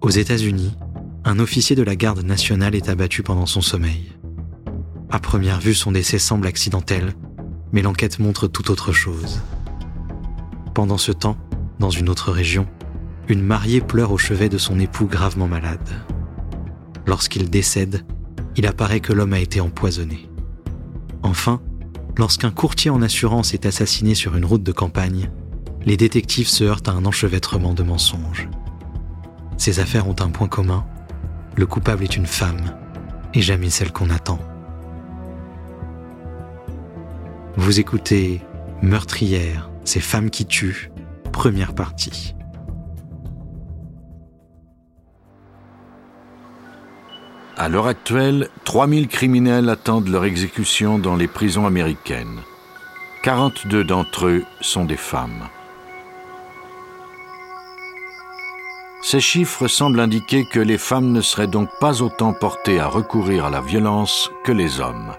Aux États-Unis, un officier de la garde nationale est abattu pendant son sommeil. À première vue, son décès semble accidentel, mais l'enquête montre tout autre chose. Pendant ce temps, dans une autre région, une mariée pleure au chevet de son époux gravement malade. Lorsqu'il décède, il apparaît que l'homme a été empoisonné. Enfin, lorsqu'un courtier en assurance est assassiné sur une route de campagne, les détectives se heurtent à un enchevêtrement de mensonges. Ces affaires ont un point commun, le coupable est une femme, et jamais celle qu'on attend. Vous écoutez Meurtrière, ces femmes qui tuent, première partie. À l'heure actuelle, 3000 criminels attendent leur exécution dans les prisons américaines. 42 d'entre eux sont des femmes. Ces chiffres semblent indiquer que les femmes ne seraient donc pas autant portées à recourir à la violence que les hommes.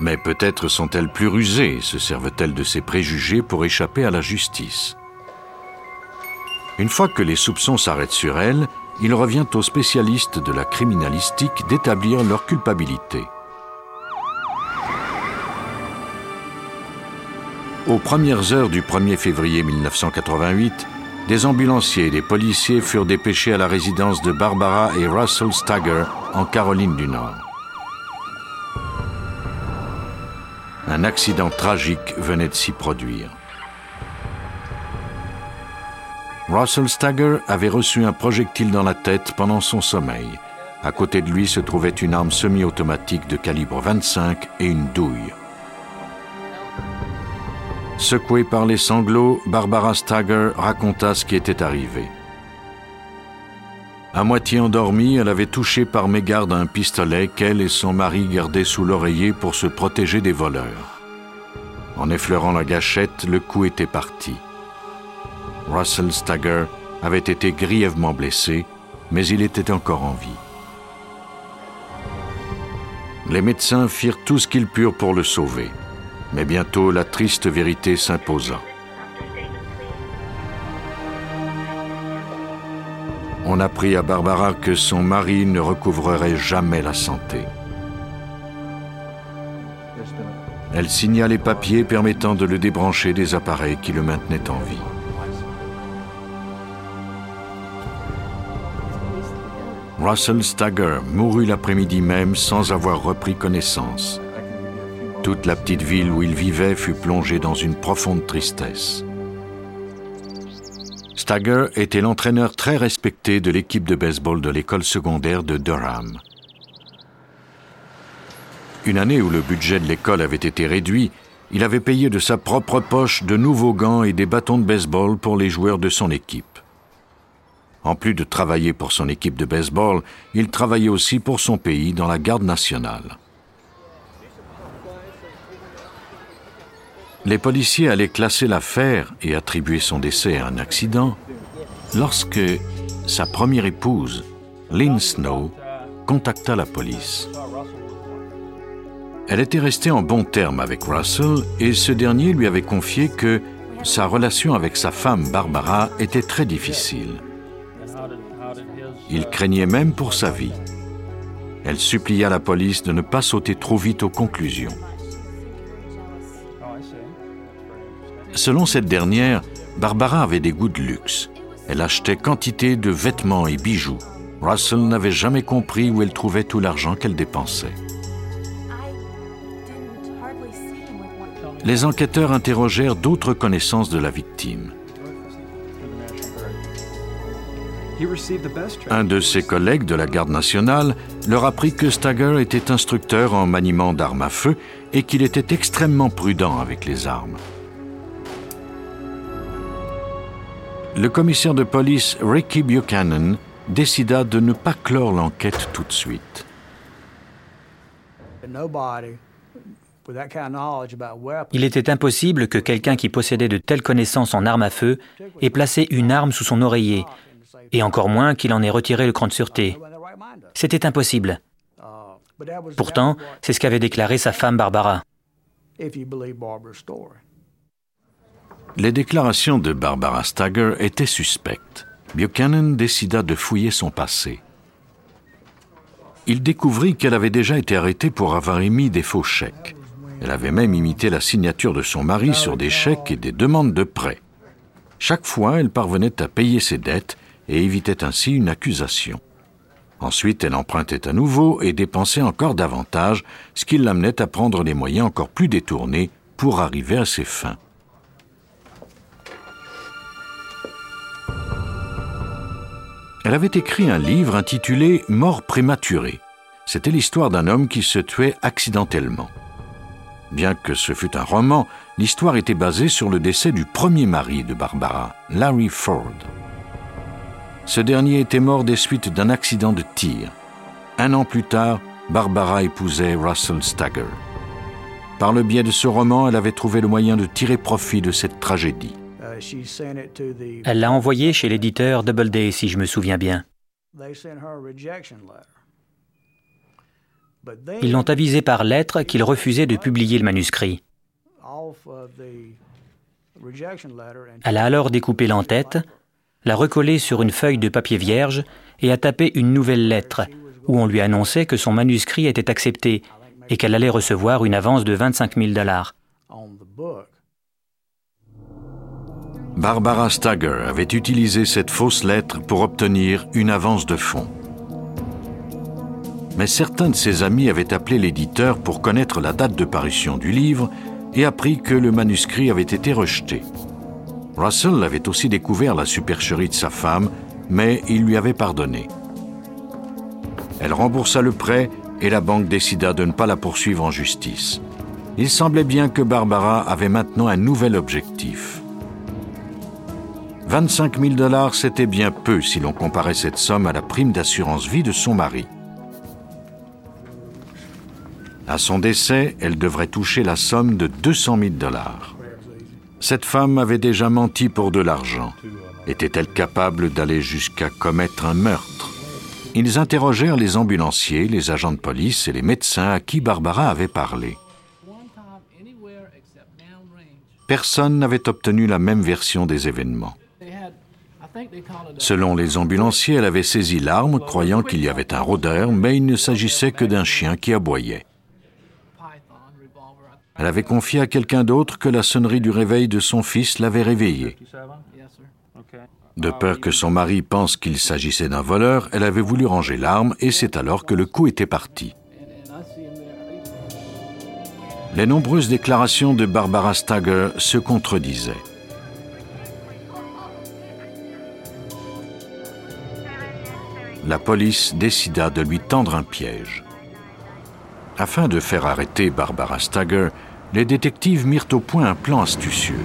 Mais peut-être sont-elles plus rusées, se servent-elles de ces préjugés pour échapper à la justice. Une fois que les soupçons s'arrêtent sur elles, il revient aux spécialistes de la criminalistique d'établir leur culpabilité. Aux premières heures du 1er février 1988, des ambulanciers et des policiers furent dépêchés à la résidence de Barbara et Russell Stagger en Caroline du Nord. Un accident tragique venait de s'y produire. Russell Stagger avait reçu un projectile dans la tête pendant son sommeil. À côté de lui se trouvait une arme semi-automatique de calibre 25 et une douille. Secouée par les sanglots, Barbara Stagger raconta ce qui était arrivé. À moitié endormie, elle avait touché par mégarde un pistolet qu'elle et son mari gardaient sous l'oreiller pour se protéger des voleurs. En effleurant la gâchette, le coup était parti. Russell Stagger avait été grièvement blessé, mais il était encore en vie. Les médecins firent tout ce qu'ils purent pour le sauver, mais bientôt la triste vérité s'imposa. On apprit à Barbara que son mari ne recouvrerait jamais la santé. Elle signa les papiers permettant de le débrancher des appareils qui le maintenaient en vie. Russell Stagger mourut l'après-midi même sans avoir repris connaissance. Toute la petite ville où il vivait fut plongée dans une profonde tristesse. Stagger était l'entraîneur très respecté de l'équipe de baseball de l'école secondaire de Durham. Une année où le budget de l'école avait été réduit, il avait payé de sa propre poche de nouveaux gants et des bâtons de baseball pour les joueurs de son équipe. En plus de travailler pour son équipe de baseball, il travaillait aussi pour son pays dans la garde nationale. Les policiers allaient classer l'affaire et attribuer son décès à un accident lorsque sa première épouse, Lynn Snow, contacta la police. Elle était restée en bons termes avec Russell et ce dernier lui avait confié que sa relation avec sa femme Barbara était très difficile. Il craignait même pour sa vie. Elle supplia la police de ne pas sauter trop vite aux conclusions. Selon cette dernière, Barbara avait des goûts de luxe. Elle achetait quantité de vêtements et bijoux. Russell n'avait jamais compris où elle trouvait tout l'argent qu'elle dépensait. Les enquêteurs interrogèrent d'autres connaissances de la victime. Un de ses collègues de la garde nationale leur apprit que Stagger était instructeur en maniement d'armes à feu et qu'il était extrêmement prudent avec les armes. Le commissaire de police Ricky Buchanan décida de ne pas clore l'enquête tout de suite. Il était impossible que quelqu'un qui possédait de telles connaissances en armes à feu ait placé une arme sous son oreiller et encore moins qu'il en ait retiré le cran de sûreté. C'était impossible. Pourtant, c'est ce qu'avait déclaré sa femme Barbara. Les déclarations de Barbara Stagger étaient suspectes. Buchanan décida de fouiller son passé. Il découvrit qu'elle avait déjà été arrêtée pour avoir émis des faux chèques. Elle avait même imité la signature de son mari sur des chèques et des demandes de prêt. Chaque fois, elle parvenait à payer ses dettes et évitait ainsi une accusation. Ensuite, elle empruntait à nouveau et dépensait encore davantage, ce qui l'amenait à prendre des moyens encore plus détournés pour arriver à ses fins. Elle avait écrit un livre intitulé Mort prématurée. C'était l'histoire d'un homme qui se tuait accidentellement. Bien que ce fût un roman, l'histoire était basée sur le décès du premier mari de Barbara, Larry Ford. Ce dernier était mort des suites d'un accident de tir. Un an plus tard, Barbara épousait Russell Stagger. Par le biais de ce roman, elle avait trouvé le moyen de tirer profit de cette tragédie. Elle l'a envoyé chez l'éditeur Doubleday, si je me souviens bien. Ils l'ont avisé par lettre qu'ils refusaient de publier le manuscrit. Elle a alors découpé l'entête, l'a recollé sur une feuille de papier vierge et a tapé une nouvelle lettre où on lui annonçait que son manuscrit était accepté et qu'elle allait recevoir une avance de 25 000 dollars. Barbara Stagger avait utilisé cette fausse lettre pour obtenir une avance de fonds. Mais certains de ses amis avaient appelé l'éditeur pour connaître la date de parution du livre et appris que le manuscrit avait été rejeté. Russell avait aussi découvert la supercherie de sa femme, mais il lui avait pardonné. Elle remboursa le prêt et la banque décida de ne pas la poursuivre en justice. Il semblait bien que Barbara avait maintenant un nouvel objectif. 25 000 dollars, c'était bien peu si l'on comparait cette somme à la prime d'assurance vie de son mari. À son décès, elle devrait toucher la somme de 200 000 dollars. Cette femme avait déjà menti pour de l'argent. Était-elle capable d'aller jusqu'à commettre un meurtre? Ils interrogèrent les ambulanciers, les agents de police et les médecins à qui Barbara avait parlé. Personne n'avait obtenu la même version des événements. Selon les ambulanciers, elle avait saisi l'arme, croyant qu'il y avait un rôdeur, mais il ne s'agissait que d'un chien qui aboyait. Elle avait confié à quelqu'un d'autre que la sonnerie du réveil de son fils l'avait réveillée. De peur que son mari pense qu'il s'agissait d'un voleur, elle avait voulu ranger l'arme et c'est alors que le coup était parti. Les nombreuses déclarations de Barbara Stagger se contredisaient. La police décida de lui tendre un piège. Afin de faire arrêter Barbara Stagger, les détectives mirent au point un plan astucieux.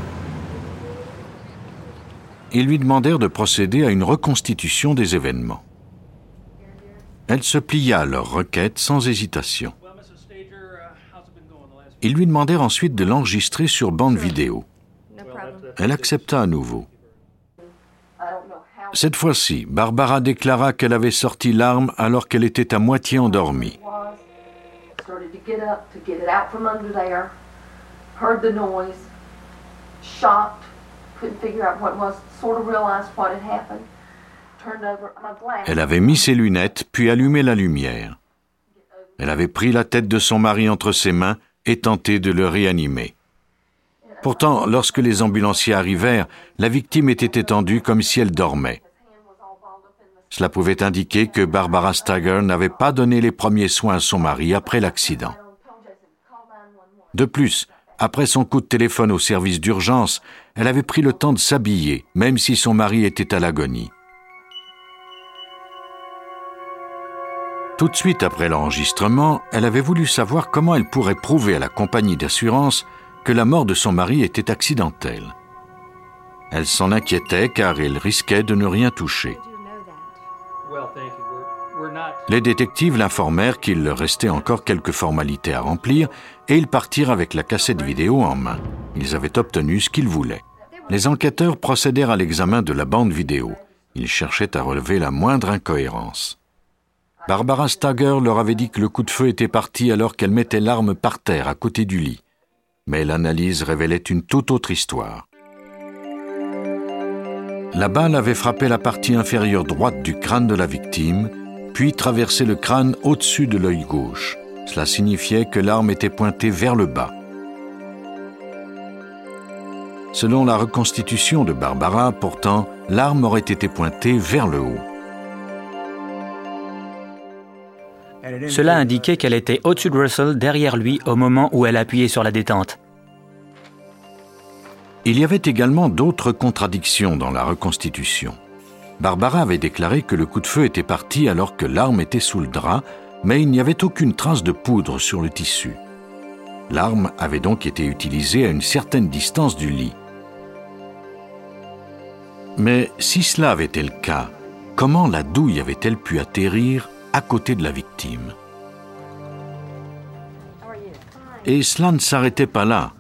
Ils lui demandèrent de procéder à une reconstitution des événements. Elle se plia à leur requête sans hésitation. Ils lui demandèrent ensuite de l'enregistrer sur bande vidéo. Elle accepta à nouveau. Cette fois-ci, Barbara déclara qu'elle avait sorti l'arme alors qu'elle était à moitié endormie. Elle avait mis ses lunettes puis allumé la lumière. Elle avait pris la tête de son mari entre ses mains et tenté de le réanimer. Pourtant, lorsque les ambulanciers arrivèrent, la victime était étendue comme si elle dormait. Cela pouvait indiquer que Barbara Stagger n'avait pas donné les premiers soins à son mari après l'accident. De plus, après son coup de téléphone au service d'urgence, elle avait pris le temps de s'habiller, même si son mari était à l'agonie. Tout de suite après l'enregistrement, elle avait voulu savoir comment elle pourrait prouver à la compagnie d'assurance que la mort de son mari était accidentelle. Elle s'en inquiétait car elle risquait de ne rien toucher. Les détectives l'informèrent qu'il leur restait encore quelques formalités à remplir et ils partirent avec la cassette vidéo en main. Ils avaient obtenu ce qu'ils voulaient. Les enquêteurs procédèrent à l'examen de la bande vidéo. Ils cherchaient à relever la moindre incohérence. Barbara Stagger leur avait dit que le coup de feu était parti alors qu'elle mettait l'arme par terre à côté du lit mais l'analyse révélait une toute autre histoire. La balle avait frappé la partie inférieure droite du crâne de la victime, puis traversé le crâne au-dessus de l'œil gauche. Cela signifiait que l'arme était pointée vers le bas. Selon la reconstitution de Barbara, pourtant, l'arme aurait été pointée vers le haut. Cela indiquait qu'elle était au-dessus de Russell, derrière lui, au moment où elle appuyait sur la détente. Il y avait également d'autres contradictions dans la reconstitution. Barbara avait déclaré que le coup de feu était parti alors que l'arme était sous le drap, mais il n'y avait aucune trace de poudre sur le tissu. L'arme avait donc été utilisée à une certaine distance du lit. Mais si cela avait été le cas, comment la douille avait-elle pu atterrir à côté de la victime Et cela ne s'arrêtait pas là.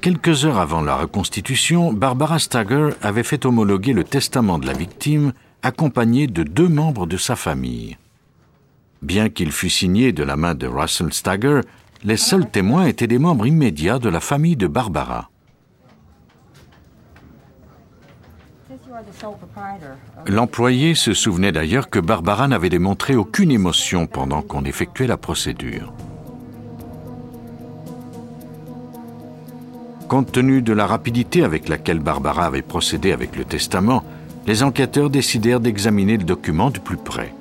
Quelques heures avant la reconstitution, Barbara Stagger avait fait homologuer le testament de la victime accompagné de deux membres de sa famille. Bien qu'il fût signé de la main de Russell Stagger, les seuls témoins étaient des membres immédiats de la famille de Barbara. L'employé se souvenait d'ailleurs que Barbara n'avait démontré aucune émotion pendant qu'on effectuait la procédure. Compte tenu de la rapidité avec laquelle Barbara avait procédé avec le testament, les enquêteurs décidèrent d'examiner le document de plus près.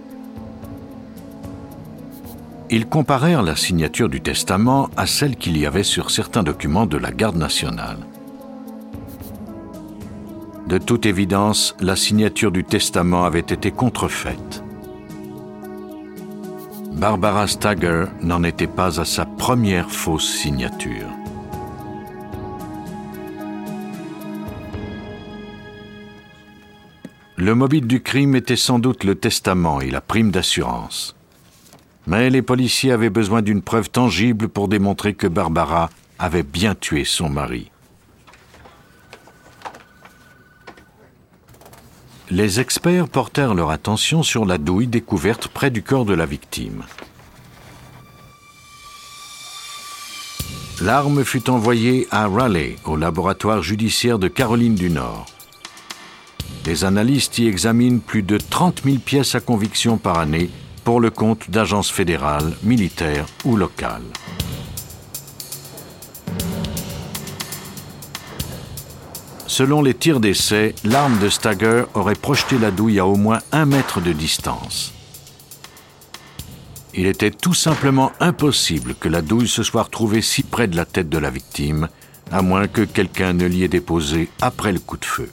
Ils comparèrent la signature du testament à celle qu'il y avait sur certains documents de la garde nationale. De toute évidence, la signature du testament avait été contrefaite. Barbara Stagger n'en était pas à sa première fausse signature. Le mobile du crime était sans doute le testament et la prime d'assurance. Mais les policiers avaient besoin d'une preuve tangible pour démontrer que Barbara avait bien tué son mari. Les experts portèrent leur attention sur la douille découverte près du corps de la victime. L'arme fut envoyée à Raleigh, au laboratoire judiciaire de Caroline du Nord. Les analystes y examinent plus de 30 000 pièces à conviction par année pour le compte d'agences fédérales, militaires ou locales. Selon les tirs d'essai, l'arme de Stagger aurait projeté la douille à au moins un mètre de distance. Il était tout simplement impossible que la douille se soit retrouvée si près de la tête de la victime, à moins que quelqu'un ne l'y ait déposée après le coup de feu.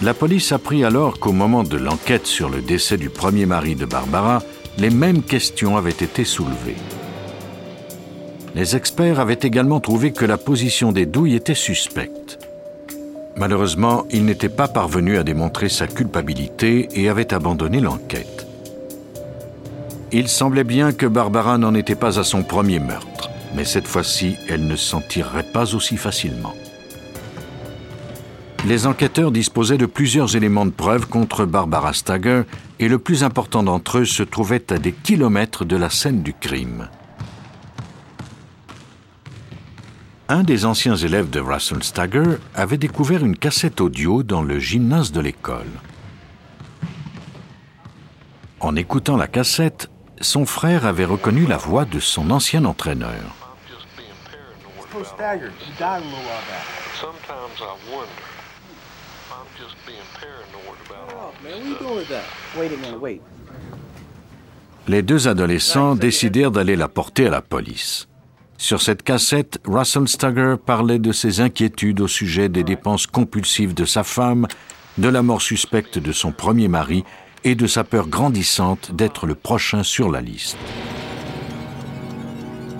La police apprit alors qu'au moment de l'enquête sur le décès du premier mari de Barbara, les mêmes questions avaient été soulevées. Les experts avaient également trouvé que la position des douilles était suspecte. Malheureusement, ils n'étaient pas parvenus à démontrer sa culpabilité et avaient abandonné l'enquête. Il semblait bien que Barbara n'en était pas à son premier meurtre, mais cette fois-ci, elle ne s'en tirerait pas aussi facilement. Les enquêteurs disposaient de plusieurs éléments de preuve contre Barbara Stagger et le plus important d'entre eux se trouvait à des kilomètres de la scène du crime. Un des anciens élèves de Russell Stagger avait découvert une cassette audio dans le gymnase de l'école. En écoutant la cassette, son frère avait reconnu la voix de son ancien entraîneur. Les deux adolescents décidèrent d'aller la porter à la police. Sur cette cassette, Russell Stagger parlait de ses inquiétudes au sujet des dépenses compulsives de sa femme, de la mort suspecte de son premier mari et de sa peur grandissante d'être le prochain sur la liste.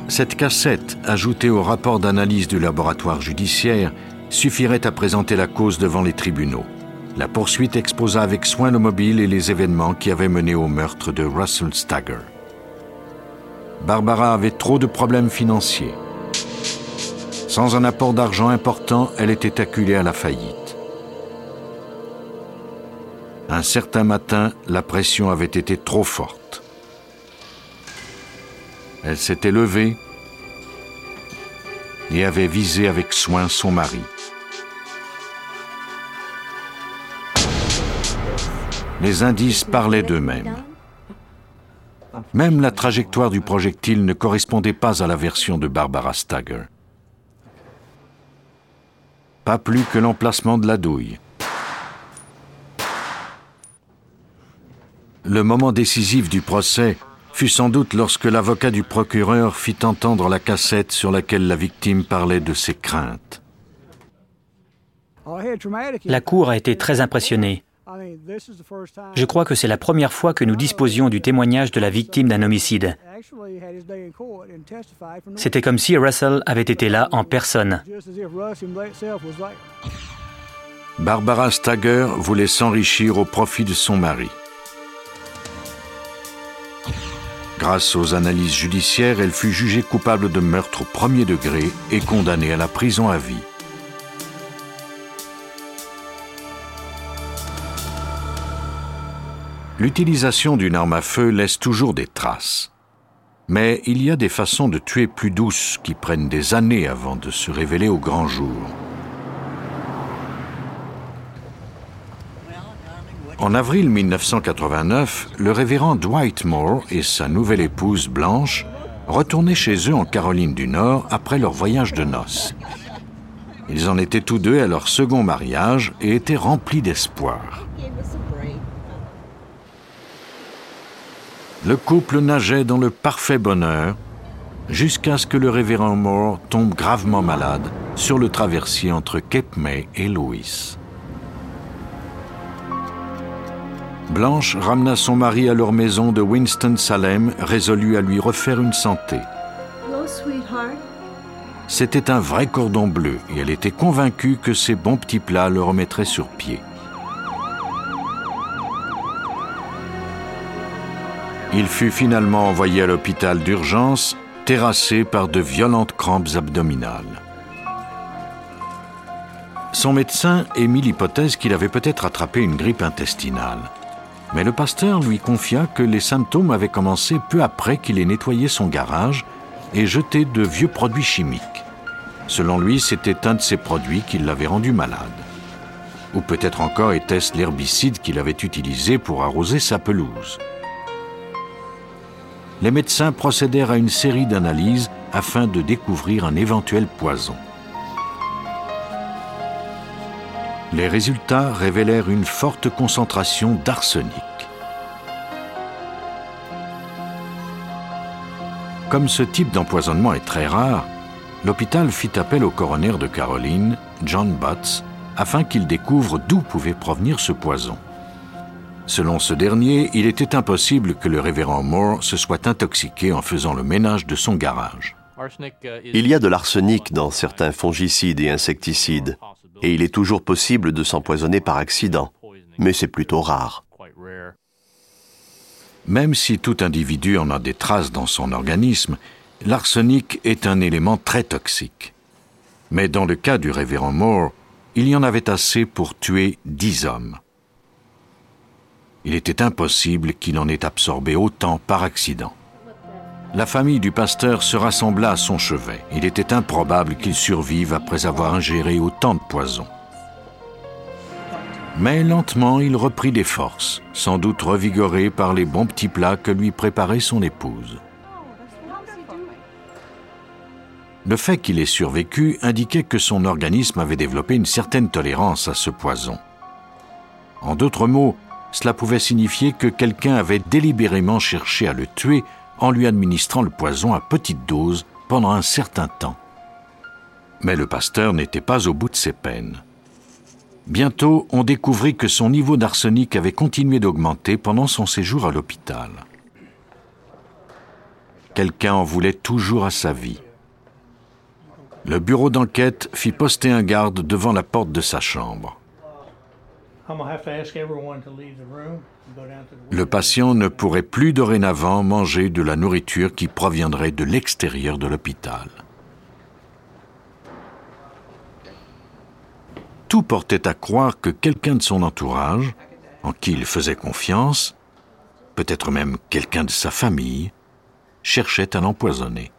Cette cassette, ajoutée au rapport d'analyse du laboratoire judiciaire, suffirait à présenter la cause devant les tribunaux. La poursuite exposa avec soin le mobile et les événements qui avaient mené au meurtre de Russell Stagger. Barbara avait trop de problèmes financiers. Sans un apport d'argent important, elle était acculée à la faillite. Un certain matin, la pression avait été trop forte. Elle s'était levée et avait visé avec soin son mari. Les indices parlaient d'eux-mêmes. Même la trajectoire du projectile ne correspondait pas à la version de Barbara Stagger. Pas plus que l'emplacement de la douille. Le moment décisif du procès fut sans doute lorsque l'avocat du procureur fit entendre la cassette sur laquelle la victime parlait de ses craintes. La cour a été très impressionnée. Je crois que c'est la première fois que nous disposions du témoignage de la victime d'un homicide. C'était comme si Russell avait été là en personne. Barbara Stagger voulait s'enrichir au profit de son mari. Grâce aux analyses judiciaires, elle fut jugée coupable de meurtre au premier degré et condamnée à la prison à vie. L'utilisation d'une arme à feu laisse toujours des traces. Mais il y a des façons de tuer plus douces qui prennent des années avant de se révéler au grand jour. En avril 1989, le révérend Dwight Moore et sa nouvelle épouse Blanche retournaient chez eux en Caroline du Nord après leur voyage de noces. Ils en étaient tous deux à leur second mariage et étaient remplis d'espoir. Le couple nageait dans le parfait bonheur jusqu'à ce que le révérend Moore tombe gravement malade sur le traversier entre Cape May et Louis. Blanche ramena son mari à leur maison de Winston-Salem, résolue à lui refaire une santé. C'était un vrai cordon bleu et elle était convaincue que ces bons petits plats le remettraient sur pied. Il fut finalement envoyé à l'hôpital d'urgence, terrassé par de violentes crampes abdominales. Son médecin émit l'hypothèse qu'il avait peut-être attrapé une grippe intestinale. Mais le pasteur lui confia que les symptômes avaient commencé peu après qu'il ait nettoyé son garage et jeté de vieux produits chimiques. Selon lui, c'était un de ces produits qui l'avait rendu malade. Ou peut-être encore était-ce l'herbicide qu'il avait utilisé pour arroser sa pelouse. Les médecins procédèrent à une série d'analyses afin de découvrir un éventuel poison. les résultats révélèrent une forte concentration d'arsenic. Comme ce type d'empoisonnement est très rare, l'hôpital fit appel au coroner de Caroline, John Butts, afin qu'il découvre d'où pouvait provenir ce poison. Selon ce dernier, il était impossible que le révérend Moore se soit intoxiqué en faisant le ménage de son garage. Il y a de l'arsenic dans certains fongicides et insecticides, et il est toujours possible de s'empoisonner par accident, mais c'est plutôt rare. Même si tout individu en a des traces dans son organisme, l'arsenic est un élément très toxique. Mais dans le cas du révérend Moore, il y en avait assez pour tuer dix hommes. Il était impossible qu'il en ait absorbé autant par accident la famille du pasteur se rassembla à son chevet. Il était improbable qu'il survive après avoir ingéré autant de poison. Mais lentement, il reprit des forces, sans doute revigoré par les bons petits plats que lui préparait son épouse. Le fait qu'il ait survécu indiquait que son organisme avait développé une certaine tolérance à ce poison. En d'autres mots, cela pouvait signifier que quelqu'un avait délibérément cherché à le tuer en lui administrant le poison à petite dose pendant un certain temps. Mais le pasteur n'était pas au bout de ses peines. Bientôt, on découvrit que son niveau d'arsenic avait continué d'augmenter pendant son séjour à l'hôpital. Quelqu'un en voulait toujours à sa vie. Le bureau d'enquête fit poster un garde devant la porte de sa chambre. Le patient ne pourrait plus dorénavant manger de la nourriture qui proviendrait de l'extérieur de l'hôpital. Tout portait à croire que quelqu'un de son entourage, en qui il faisait confiance, peut-être même quelqu'un de sa famille, cherchait à l'empoisonner.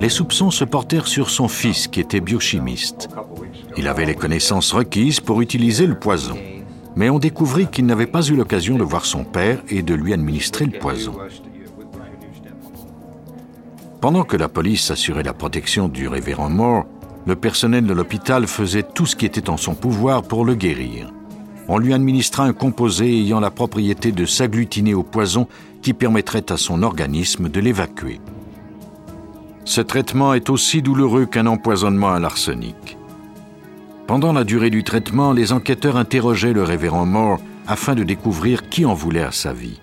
Les soupçons se portèrent sur son fils qui était biochimiste. Il avait les connaissances requises pour utiliser le poison, mais on découvrit qu'il n'avait pas eu l'occasion de voir son père et de lui administrer le poison. Pendant que la police assurait la protection du révérend Moore, le personnel de l'hôpital faisait tout ce qui était en son pouvoir pour le guérir. On lui administra un composé ayant la propriété de s'agglutiner au poison qui permettrait à son organisme de l'évacuer. Ce traitement est aussi douloureux qu'un empoisonnement à l'arsenic. Pendant la durée du traitement, les enquêteurs interrogeaient le révérend Moore afin de découvrir qui en voulait à sa vie.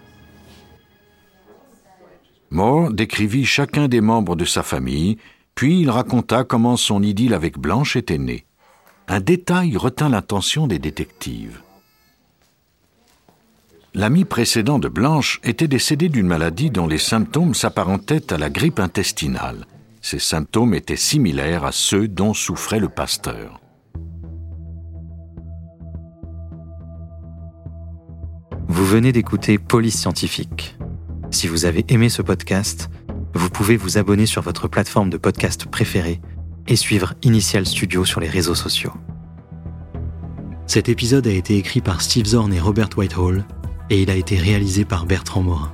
Moore décrivit chacun des membres de sa famille, puis il raconta comment son idylle avec Blanche était née. Un détail retint l'attention des détectives. L'ami précédent de Blanche était décédé d'une maladie dont les symptômes s'apparentaient à la grippe intestinale. Ces symptômes étaient similaires à ceux dont souffrait le pasteur. Vous venez d'écouter Police Scientifique. Si vous avez aimé ce podcast, vous pouvez vous abonner sur votre plateforme de podcast préférée et suivre Initial Studio sur les réseaux sociaux. Cet épisode a été écrit par Steve Zorn et Robert Whitehall et il a été réalisé par Bertrand Morin.